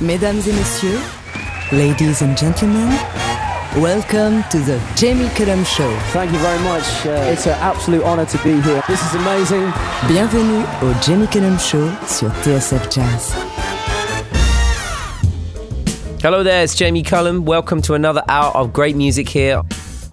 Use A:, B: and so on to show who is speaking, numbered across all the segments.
A: Mesdames et messieurs, ladies and gentlemen, welcome to the Jamie Cullum Show.
B: Thank you very much. Uh, it's an absolute honor to be here. This is amazing.
A: Bienvenue au Jamie Cullum Show sur TSF Jazz.
C: Hello there, it's Jamie Cullum. Welcome to another hour of great music here.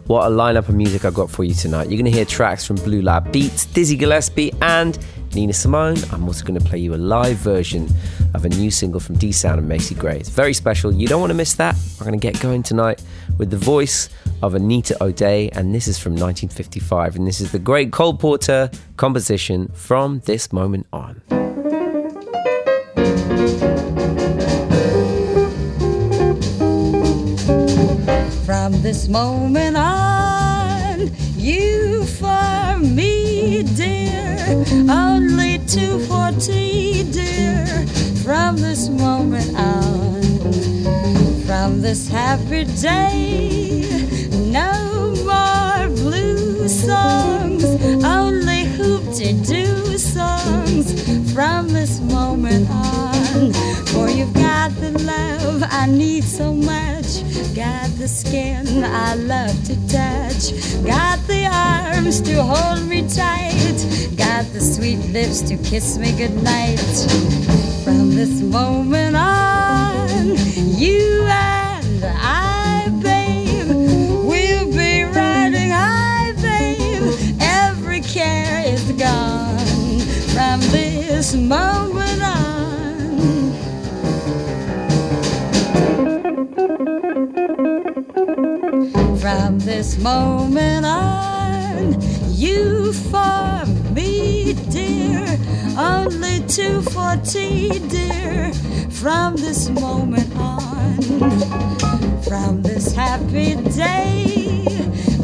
C: What a lineup of music I've got for you tonight. You're going to hear tracks from Blue Lab Beats, Dizzy Gillespie, and Nina Simone. I'm also going to play you a live version of a new single from D'Sound and Macy Gray. It's very special. You don't want to miss that. We're going to get going tonight with the voice of Anita O'Day, and this is from 1955. And this is the great Cole Porter composition from this moment on.
D: From this moment on, you for me, dear, only two for 240, dear. From this moment on, from this happy day, no more blue songs, only hoop-de-doo songs. From this moment on, for you've got the love I need so much. Got the skin I love to touch. Got the arms to hold me tight. Got the sweet lips to kiss me goodnight. From this moment on, you and I, babe, we'll be riding high, babe. Every care is gone from this moment From this moment on, you for me, dear, only 240, dear. From this moment on, from this happy day,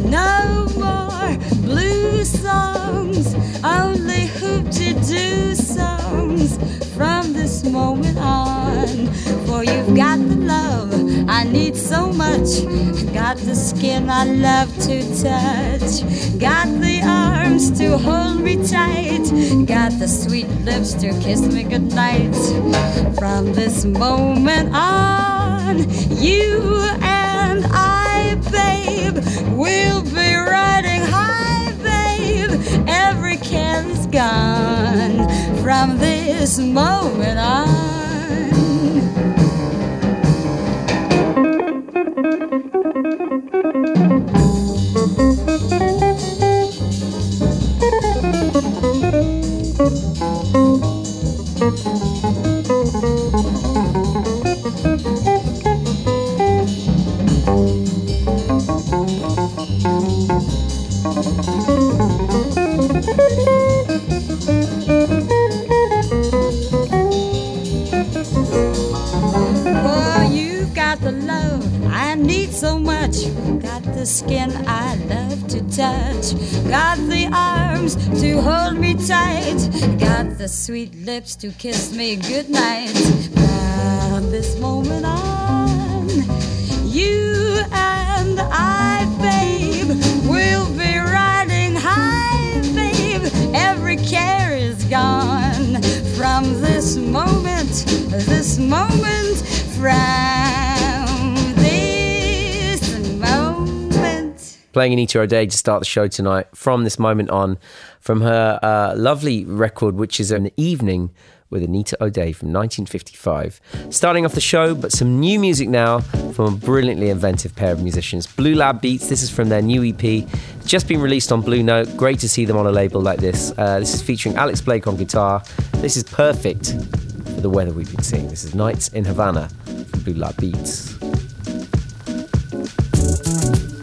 D: no more blue songs, only hoop-de-doo songs. From this moment on, for you've got the love need so much. Got the skin I love to touch. Got the arms to hold me tight. Got the sweet lips to kiss me goodnight. From this moment on, you and I, babe, will be riding high, babe. Every care is gone from this moment on. Lips to kiss me goodnight. From this moment on, you and I, babe, will be riding high, babe. Every care is gone from this moment, this moment, from
C: playing Anita O'Day to start the show tonight from this moment on from her uh, lovely record, which is An Evening with Anita O'Day from 1955. Starting off the show, but some new music now from a brilliantly inventive pair of musicians. Blue Lab Beats, this is from their new EP, just been released on Blue Note. Great to see them on a label like this. Uh, this is featuring Alex Blake on guitar. This is perfect for the weather we've been seeing. This is Nights in Havana from Blue Lab Beats.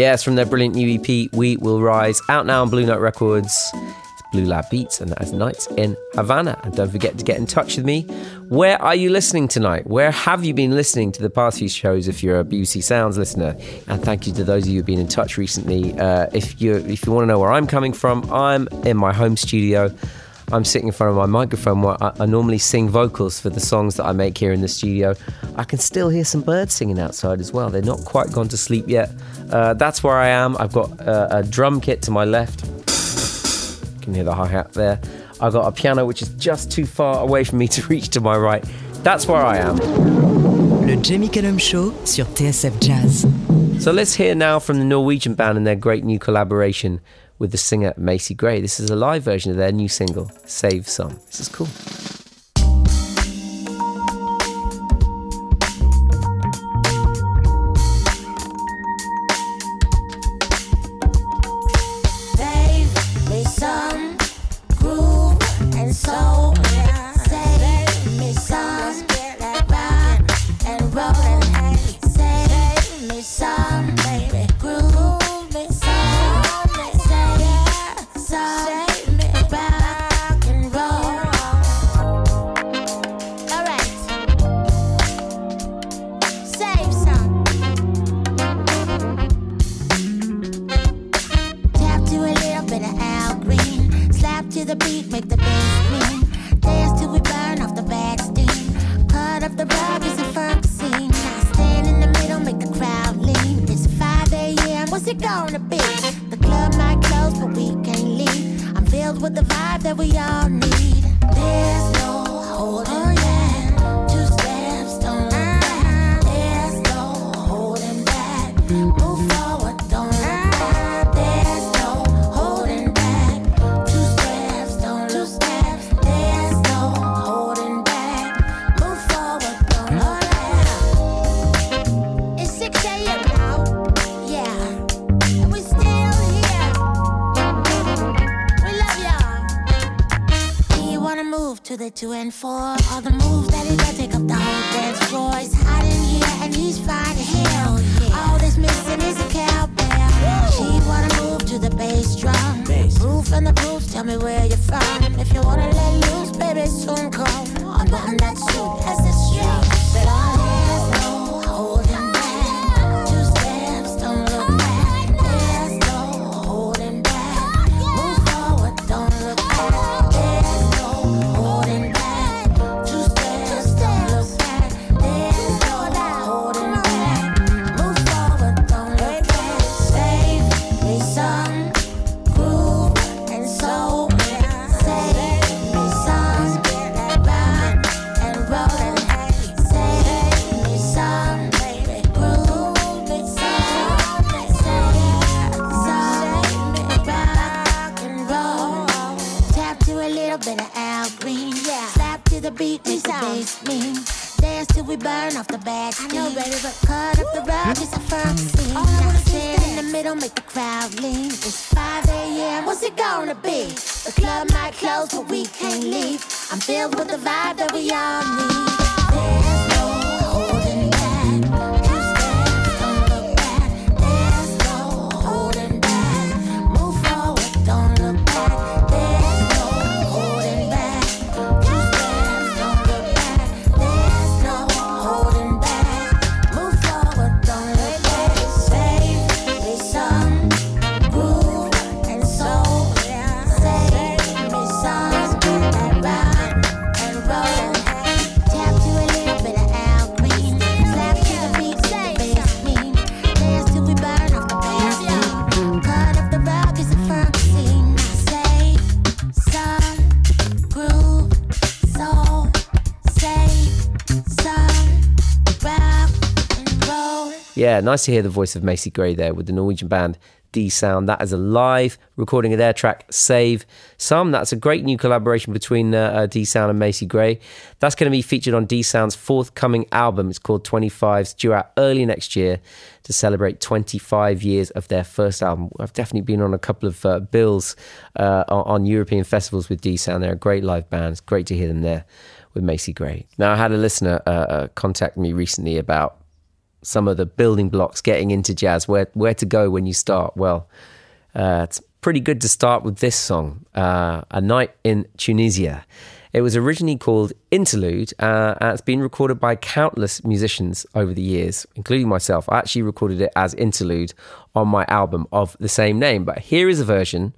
E: It's from their brilliant new EP, We Will Rise, out now on Blue Note Records. It's Blue Lab Beats, and that is Nights in Havana. And don't forget to get in touch with me. Where are you listening tonight? Where have you been listening to the past few shows if you're a BBC Sounds listener? And thank you to those of you who've been in touch recently. Uh, if, you, if you want to know where I'm coming from, I'm in my home studio. I'm sitting in front of my microphone where I, I, normally sing vocals for the songs that I make here in the studio. I can still hear some birds singing outside as well. They're not quite gone to sleep yet. Uh, that's where I am. I've got a, a drum kit to my left. You can hear the hi hat there. I've got a piano which is just too far away from me to reach to my right. That's where I am.
A: Le Jamie Cullum Show sur TSF Jazz.
E: So let's hear now from the Norwegian band and their great new collaboration with the singer Macy Gray. This is a live version of their new single, Save Some. This is cool. time. If you wanna let loose, baby, soon come. I'm not that sweet as the street that I with the vibe that we all need. Yeah, nice to hear the voice of Macy Gray there with the Norwegian band D'Sound. That is a live recording of their track Save Some. That's a great new collaboration between uh, uh, D'Sound and Macy Gray. That's going to be featured on D'Sound's forthcoming album. It's called 25s, due out early next year to celebrate 25 years of their first album. I've definitely been on a couple of uh, bills uh, on European festivals with D'Sound. They're a great live band. It's great to hear them there with Macy Gray. Now, I had a listener uh, uh, contact me recently about
C: some of the building blocks getting into jazz, where where to go when you start. Well, uh, it's pretty good to start with this song, uh, "A Night in Tunisia." It was originally called Interlude, uh, and it's been recorded by countless musicians over the years, including myself. I actually recorded it as Interlude on my album of the same name, but here is a version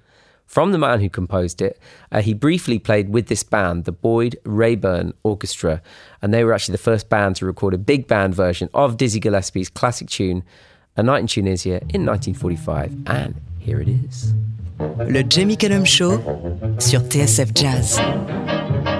C: from the man who composed it. Uh, he briefly played with this band, the Boyd Raeburn Orchestra, and they were actually the first band to record a big band version of Dizzy Gillespie's classic tune, A Night in Tunisia, in 1945. And here it is.
A: Le Jamie Cullum Show sur TSF Jazz.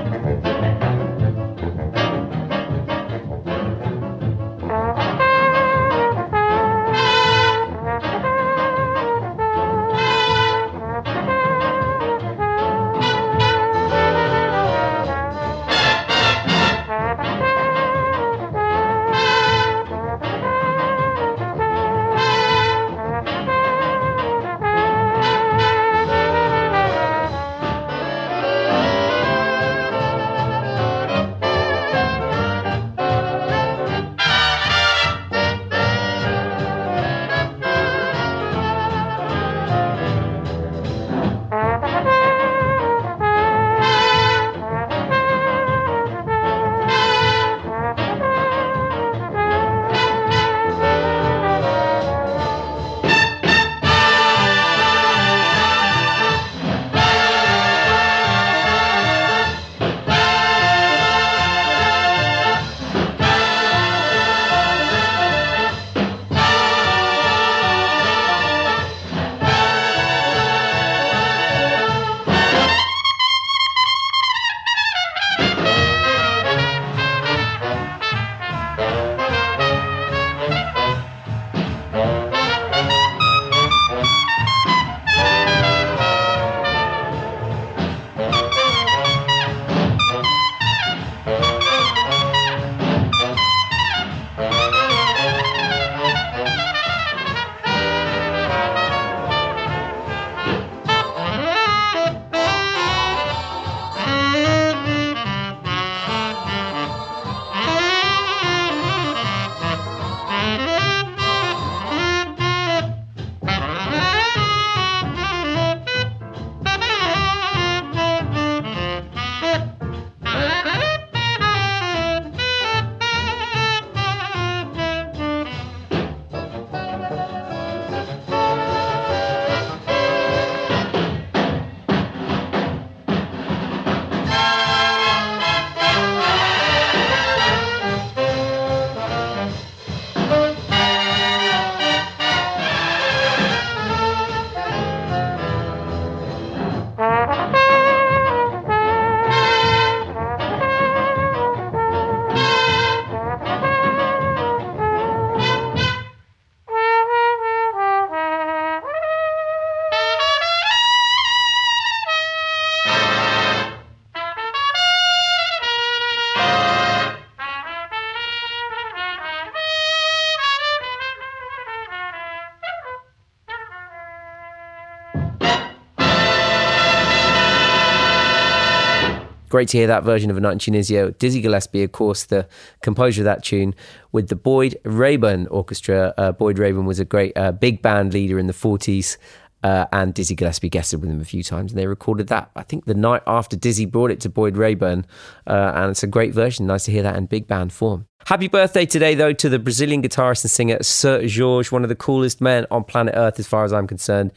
C: Great to hear that version of A Night in Tunisia. Dizzy Gillespie, of course, the composer of that tune, with the Boyd Raeburn Orchestra. Uh, Boyd Raeburn was a great uh, big band leader in the 40s. Uh, and Dizzy Gillespie guested with him a few times, and they recorded that. I think the night after Dizzy brought it to Boyd Raeburn, uh, and it's a great version. Nice to hear that in big band form. Happy birthday today, though, to the Brazilian guitarist and singer Seu Jorge, one of the coolest men on planet Earth, as far as I'm concerned.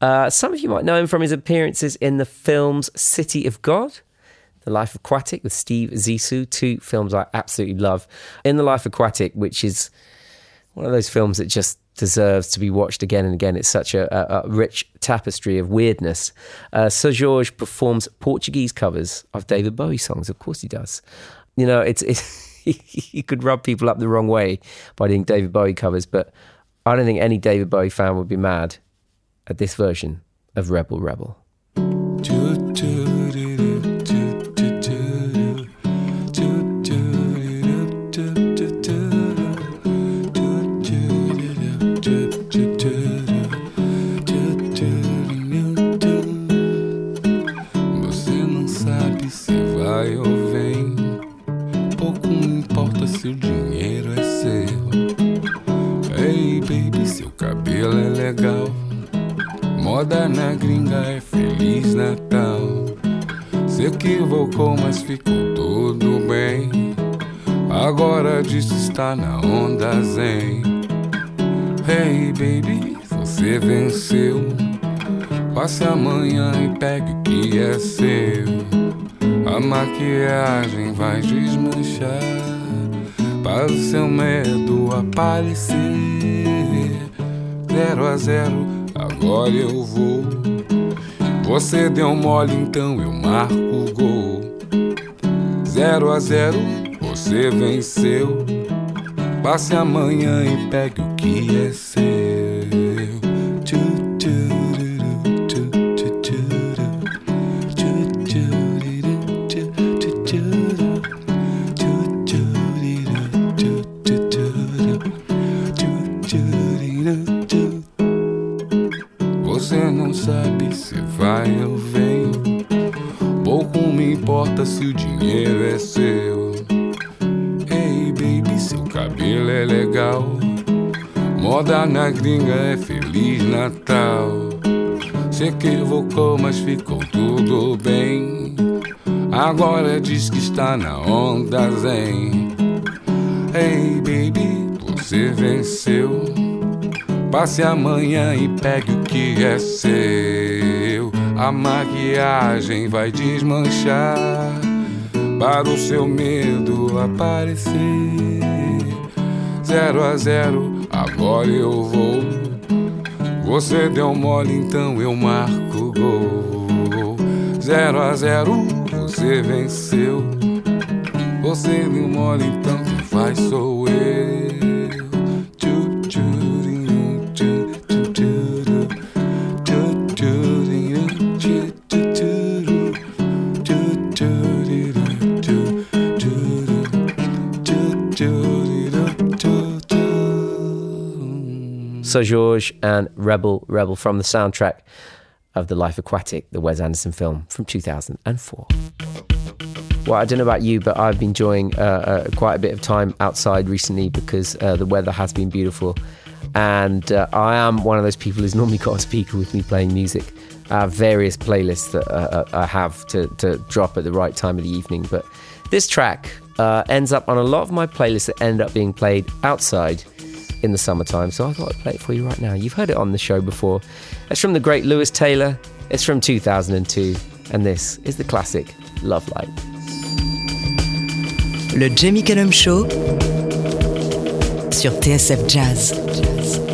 C: Uh, some of you might know him from his appearances in the films City of God the Life Aquatic with Steve Zissou, two films I absolutely love. In The Life Aquatic, which is one of those films that just deserves to be watched again and again. It's such a, a, a rich tapestry of weirdness. Uh, Seu Jorge performs Portuguese covers of David Bowie songs. Of course he does. You know, it's, it's he could rub people up the wrong way by doing David Bowie covers, but I don't think any David Bowie fan would be mad at this version of Rebel Rebel.
F: se o dinheiro está na onda zen. Hey baby, você venceu. Passe amanhã e pegue o que é seu. A maquiagem vai desmanchar para o seu medo aparecer. Zero a zero, agora eu vou. Você deu mole, então eu marco o gol. Zero a zero, você venceu. Passe amanhã e pegue o que é seu. Mas ficou tudo bem. Agora diz que está na onda zen. Ei, baby, você venceu. Passe amanhã e pegue o que é seu. A maquiagem vai desmanchar para o seu medo aparecer. Zero a zero, agora eu vou. Você deu mole, então eu marco. Zero a zero, você venceu. Você deu mole, então quem faz sou eu. Tchu, tchu, tchu, tchu,
C: and Rebel Rebel from the soundtrack of The Life Aquatic, the Wes Anderson film from 2004. Well, I don't know about you, but I've been enjoying uh, uh, quite a bit of time outside recently because uh, the weather has been beautiful. And uh, I am one of those people who's normally got a speaker with me playing music. I have various playlists that uh, uh, I have to, to drop at the right time of the evening. But this track ends up on a lot of my playlists that end up being played outside in the summertime. So I thought I'd play it for you right now. You've heard it on the show before. It's from the great Lewis Taylor. It's from 2002. And this is the classic Love Light.
G: Le Jamie Cullum Show sur TSF Jazz.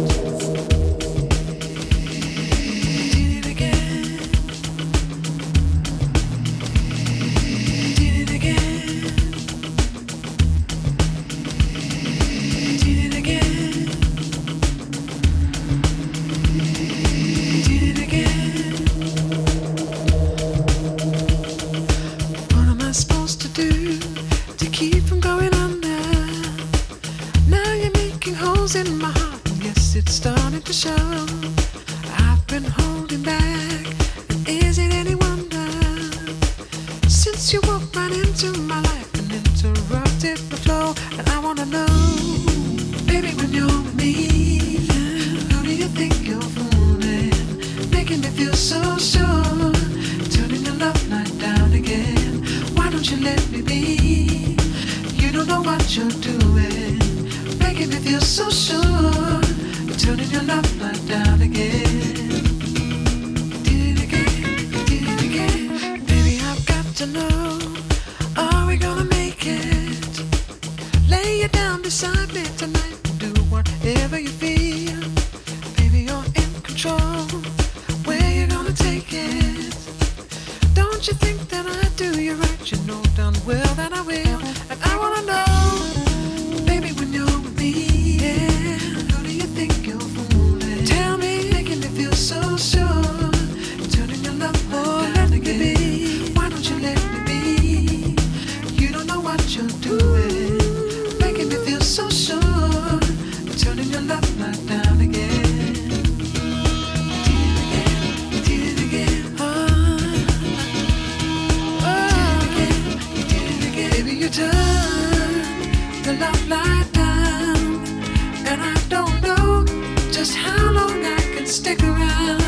H: Stick around.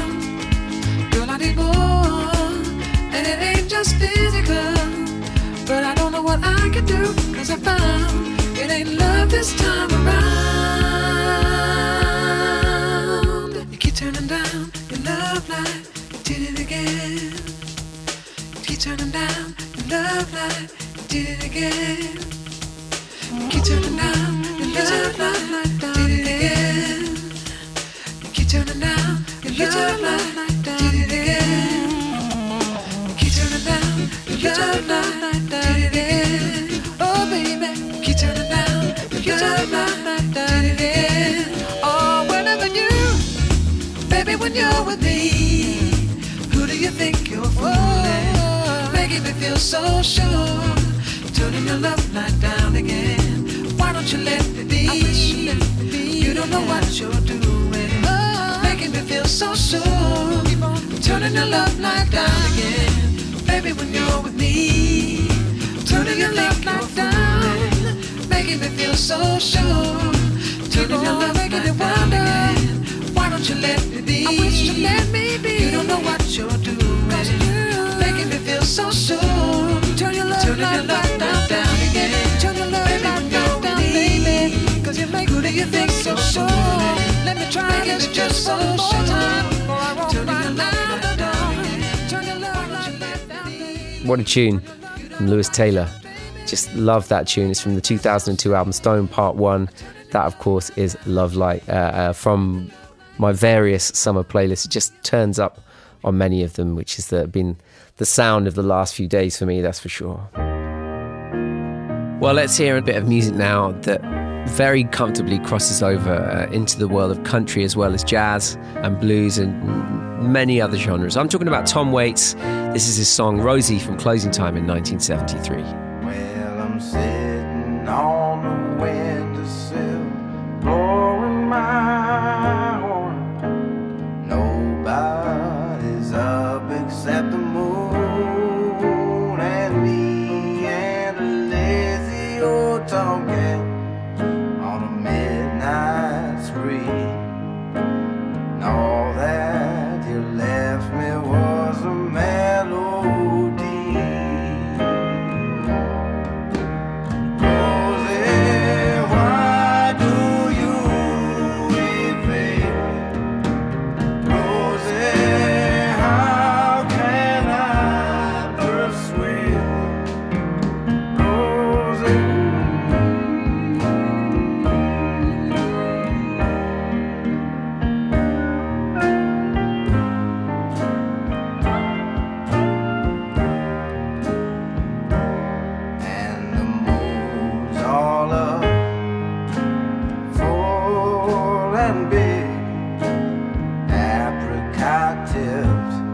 H: Girl, I need more, and it ain't just physical. But I don't know what I can do, cause I found it ain't love.
G: this time around. You keep turning down your love light, you did it again. You keep turning down your love light, you did it again. You keep turning down your love light, You keep turning down your love light, did it again. Oh baby, keep turning love light, did it again. Oh, whenever you, baby, when you're with me, who do you think you're fooling? Making me feel so sure. Turning your love light down again. Why don't you let me be? I wish you let me be. You don't know what you're doing. Making me feel so sure. Turning your love light down again. Baby, when you're with me. Turning your love light down. Making me feel so sure. Turning your love light down again. Why don't you let me be? I wish you let me be. You don't know what you're doing. Making me feel so sure. Turn your love light down, down, down again. Turn your love light down, down, baby. Cause you make who do you think so sure? Let me try this just so more time. Turn your love light down again. Turn your love light down, baby.
C: What a tune from Lewis Taylor. Just love that tune. It's from the 2002 album Stoned Part 1. That, of course, is Love Light uh, uh, from my various summer playlists. It just turns up on many of them, which has the, been the sound of the last few days for me, that's for sure. Well, let's hear a bit of music now that very comfortably crosses over uh, into the world of country as well as jazz and blues and many other genres. I'm talking about Tom Waits. This is his song Rosie from Closing Time in 1973.
I: Well, left.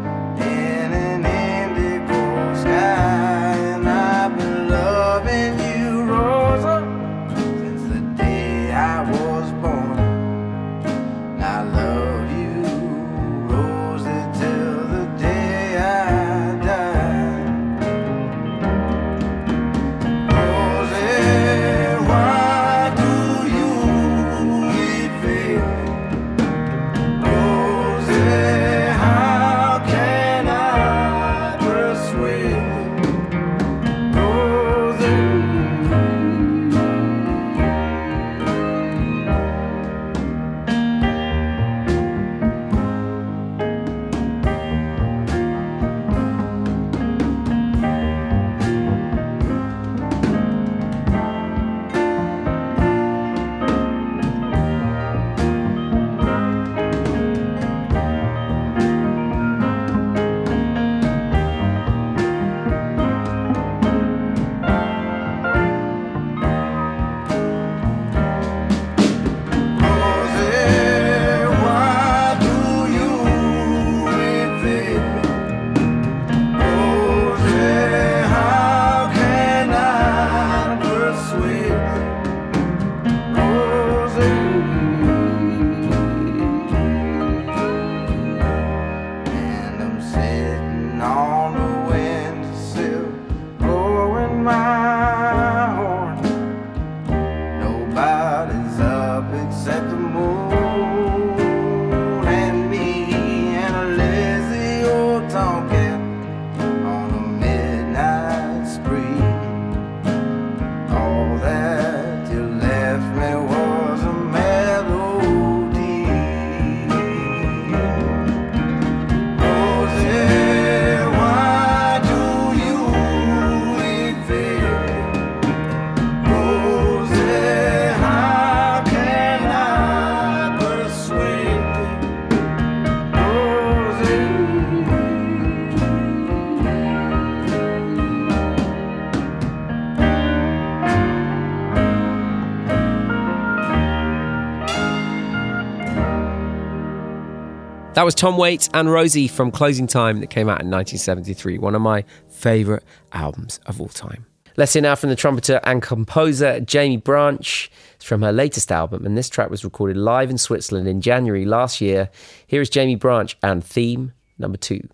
I: Was
C: Tom Waits and Rosie from Closing Time that came out in 1973, one of my favourite albums of all time. Let's hear now from the trumpeter and composer Jaimie Branch. It's from her latest album, and this track was recorded live in Switzerland in January last year. Here is Jaimie Branch and theme number two.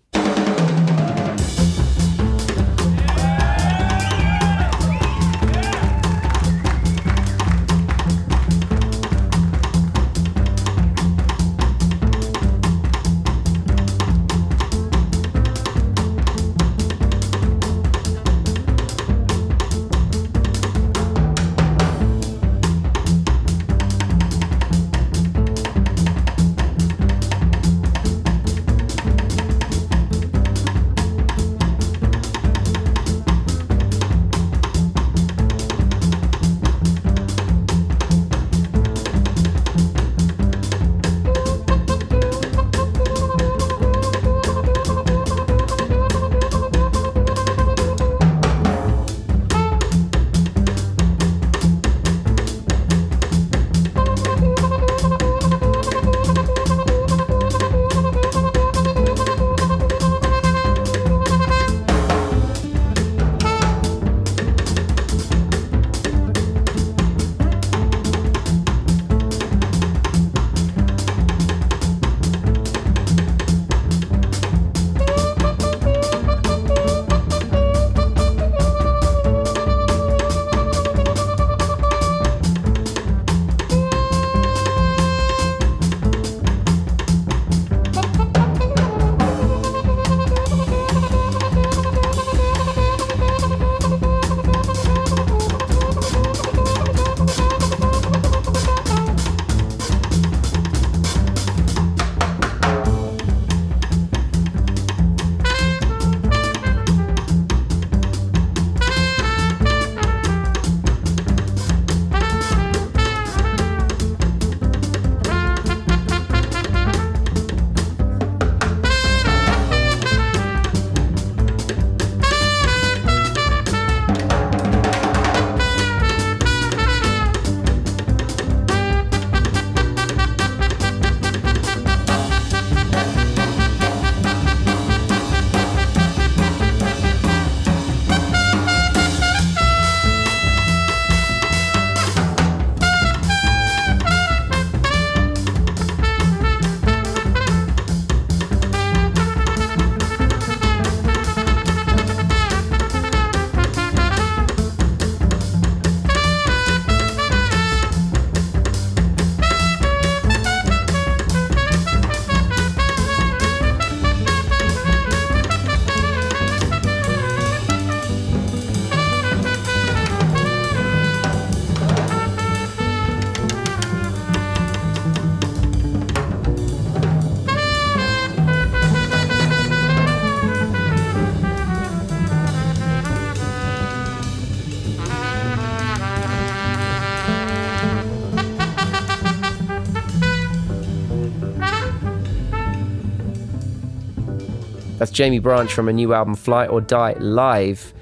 C: Jaimie Branch from a new album, Fly or Die Live.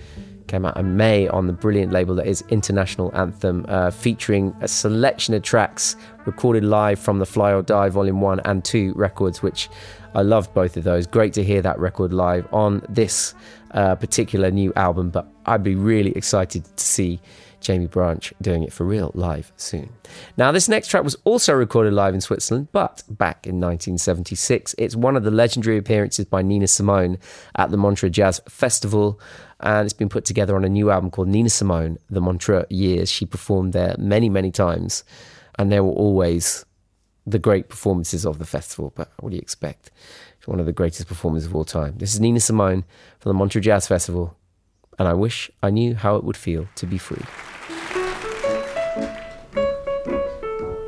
C: Came out in May on the brilliant label that is International Anthem, uh, featuring a selection of tracks recorded live from the Fly or Die Volume 1 and 2 records, which I loved both of those. Great to hear that record live on this uh, particular new album, but I'd be really excited to see Jaimie Branch doing it for real live soon. Now, this next track was also recorded live in Switzerland, but back in 1976. It's one of the legendary appearances by Nina Simone at the Montreux Jazz Festival, and it's been put together on a new album called Nina Simone, The Montreux Years. She performed there many, many times, and they were always the great performances of the festival. But what do you expect? She's one of the greatest performers of all time. This is Nina Simone from the Montreux Jazz Festival, and I wish I knew how it would feel to be free.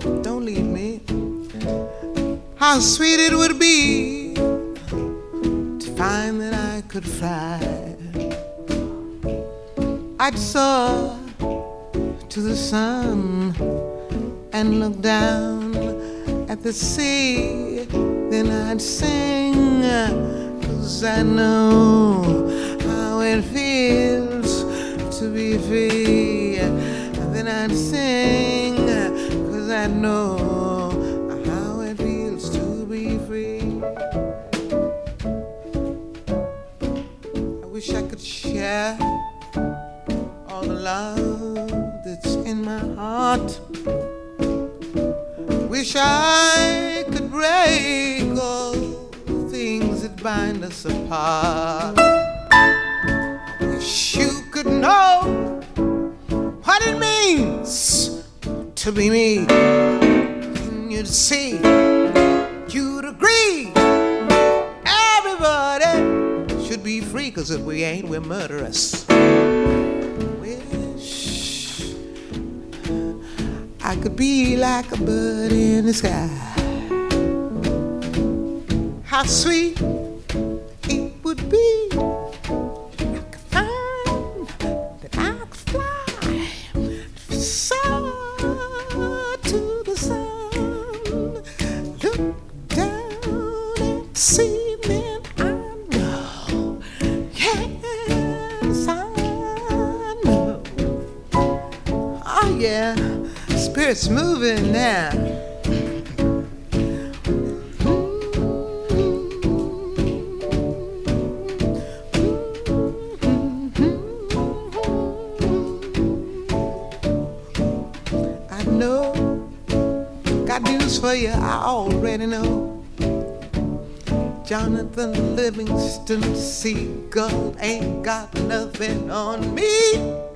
J: Don't leave me. How sweet it would be to find that I could fly. I'd soar to the sun and look down at the sea. Then I'd sing, cause I know how it feels to be free. Then I'd sing, I know how it feels to be free. I wish I could share all the love that's in my heart. Wish I could break all the things that bind us apart. Wish you could know what it means to be me. Mm, you'd see, you'd agree. Everybody should be free, cause if we ain't, we're murderous. Wish I could be like a bird in the sky. How sweet it would be. Spirit's moving now. I know, got news for you, I already know. Jonathan Livingston Seagull ain't got nothing on me.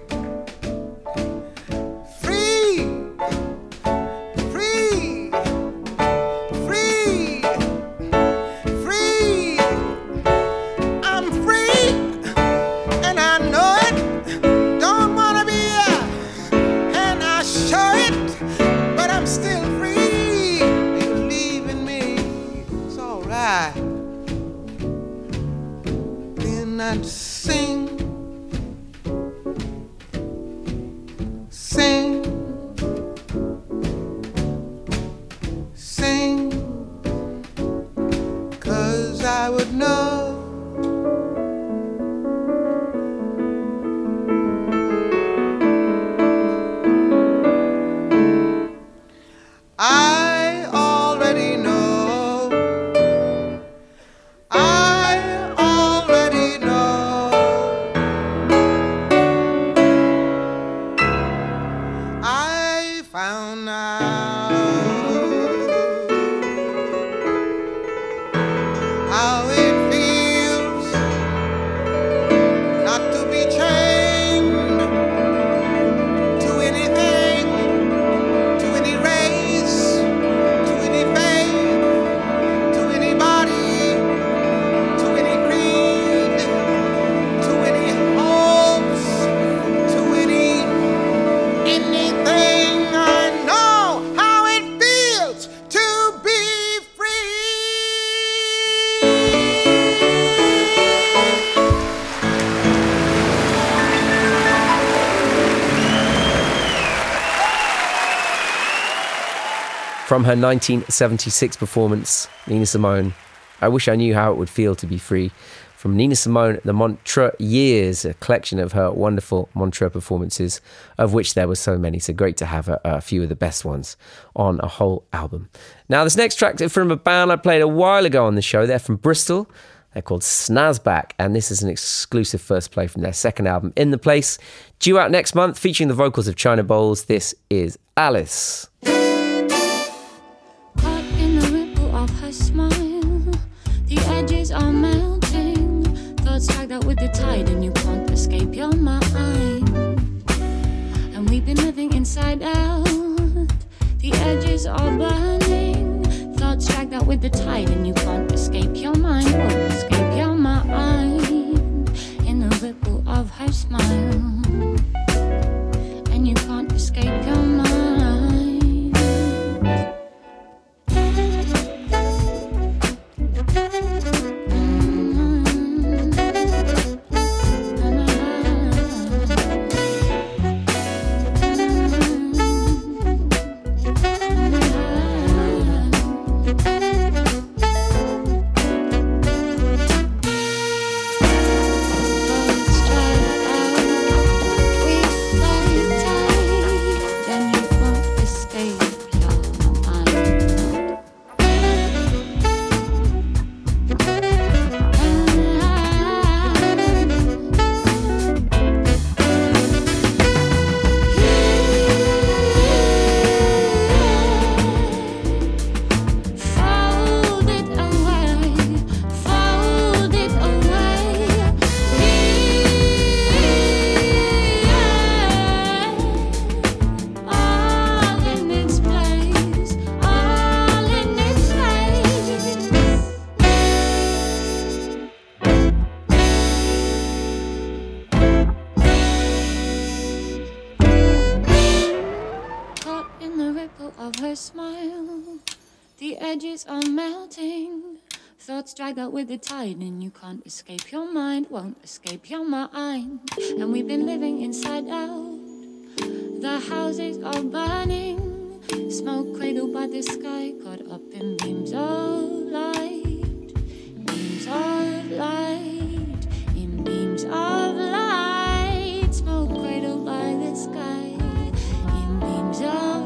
C: From her 1976 performance, Nina Simone, I Wish I Knew How It Would Feel to Be Free, from Nina Simone, the Montreux Years, a collection of her wonderful Montreux performances, of which there were so many. So great to have a, uh, a few of the best ones on a whole album. Now, this next track is from a band I played a while ago on the show. They're from Bristol. They're called Snazzback, and this is an exclusive first play from their second album, In the Place, due out next month, featuring the vocals of China Bowles. This is Alice.
K: Inside out. The edges are burning. Thoughts dragged out with the tide, and you can't escape your mind. Won't escape your mind. In the ripple of her smile, and you can't escape your mind. Drag out with the tide, and you can't escape your mind, won't escape your mind. And we've been living inside out. The houses are burning. Smoke cradled by the sky, caught up in beams of light. Beams of light. In beams of light. Smoke cradled by the sky. In beams of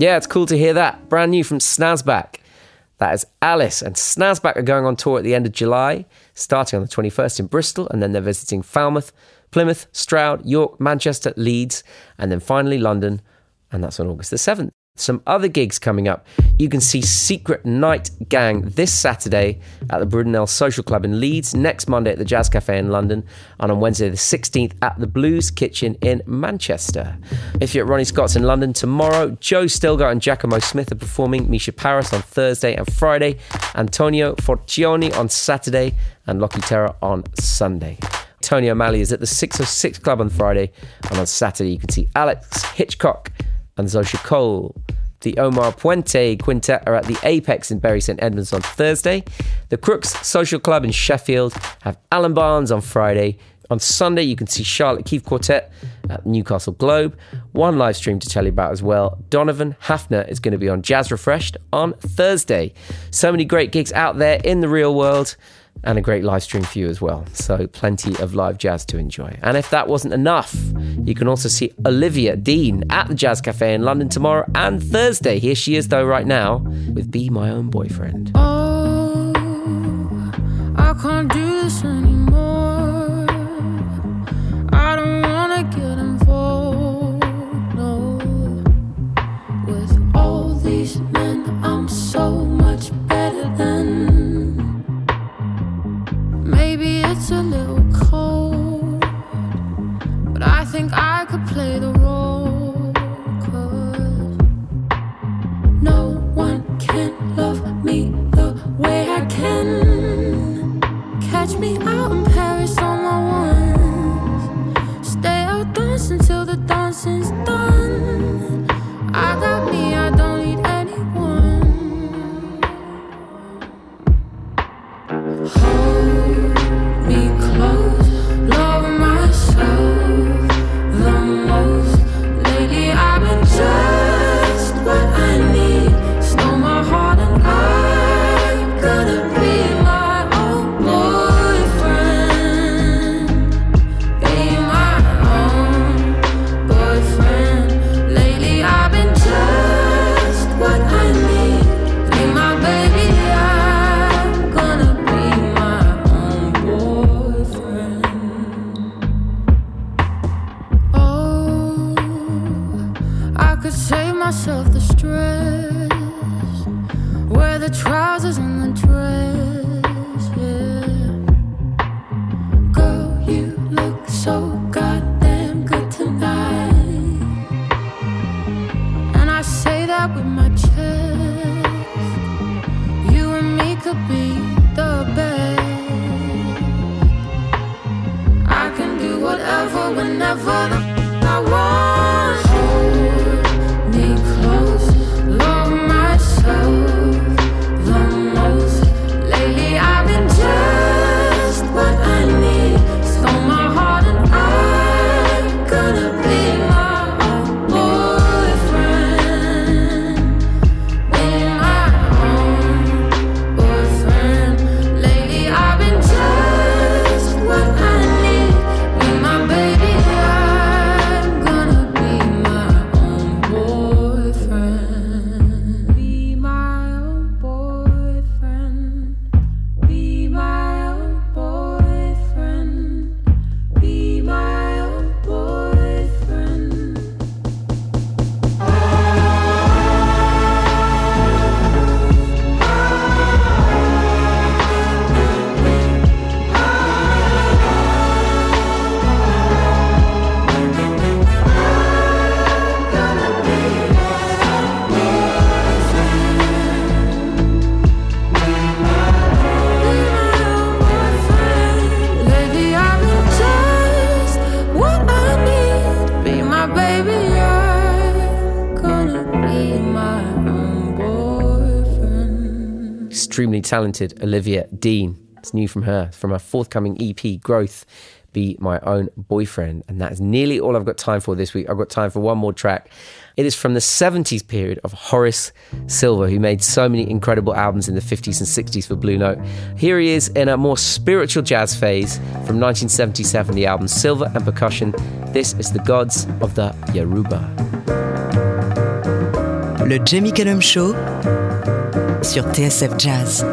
C: Yeah, it's cool to hear that. Brand new from Snazzback. That is Alice. And Snazzback are going on tour at the end of July, starting on the 21st in Bristol, and then they're visiting Falmouth, Plymouth, Stroud, York, Manchester, Leeds, and then finally London, and that's on August the 7th. Some other gigs coming up. You can see Secret Night Gang this Saturday at the Brudenell Social Club in Leeds, next Monday at the Jazz Cafe in London, and on Wednesday the 16th at the Blues Kitchen in Manchester. If you're at Ronnie Scott's in London tomorrow, Joe Stilgoe and Giacomo Smith are performing, Misha Paris on Thursday and Friday, Antonio Forcione on Saturday, and Lokkhi Terra on Sunday. Tony O'Malley is at the 606 Club on Friday, and on Saturday you can see Alex Hitchcock and Zosha Cole. The Omar Puente Quintet are at the Apex in Bury St Edmunds on Thursday. The Crookes Social Club in Sheffield have Alan Barnes on Friday. On Sunday, you can see Charlotte Keeffe Quartet at Newcastle Globe. One live stream to tell you about as well. Donovan Haffner is going to be on Jazz Refreshed on Thursday. So many great gigs out there in the real world and a great live stream for you as well. So, plenty of live jazz to enjoy. And if that wasn't enough, you can also see Olivia Dean at the Jazz Cafe in London tomorrow and Thursday. Here she is, though, right now with Be My Own Boyfriend.
L: Oh, I can't do this anymore. I don't wanna get involved, no. With all these men, I'm so much better than. It's a little cold, but I think I could play the role. 'cause no one can love me the way I can. Catch me out in Paris on my ones. Stay out dancing till the dancing's done. I got me, I don't need anyone.
C: Extremely talented Olivia Dean. It's new from her, from her forthcoming EP, Growth. Be my own boyfriend. And that is nearly all I've got time for this week. I've got time for one more track. It is from the 70s period of Horace Silver, who made so many incredible albums in the 50s and 60s for Blue Note. Here he is in a more spiritual jazz phase from 1977, the album Silver and Percussion. This is The Gods of the Yoruba.
A: Le Jamie Cullum Show sur TSF Jazz.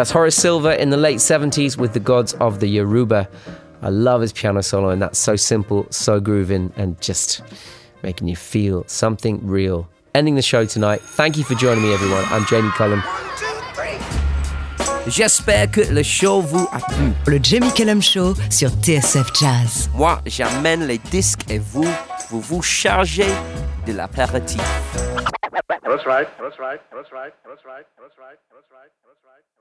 C: That's Horace Silver in the late 70s with the gods of the Yoruba. I love his piano solo, and that's so simple, so grooving, and just making you feel something real. Ending the show tonight. Thank you for joining me, everyone. I'm Jamie Cullum.
M: J'espère que le show vous a plu.
A: Le Jamie Cullum Show sur TSF Jazz.
M: Moi, j'amène les disques et vous, vous vous chargez de l'apéritif.
N: That's right. That's right. That's right. That's right. That's right. That's right. That's right.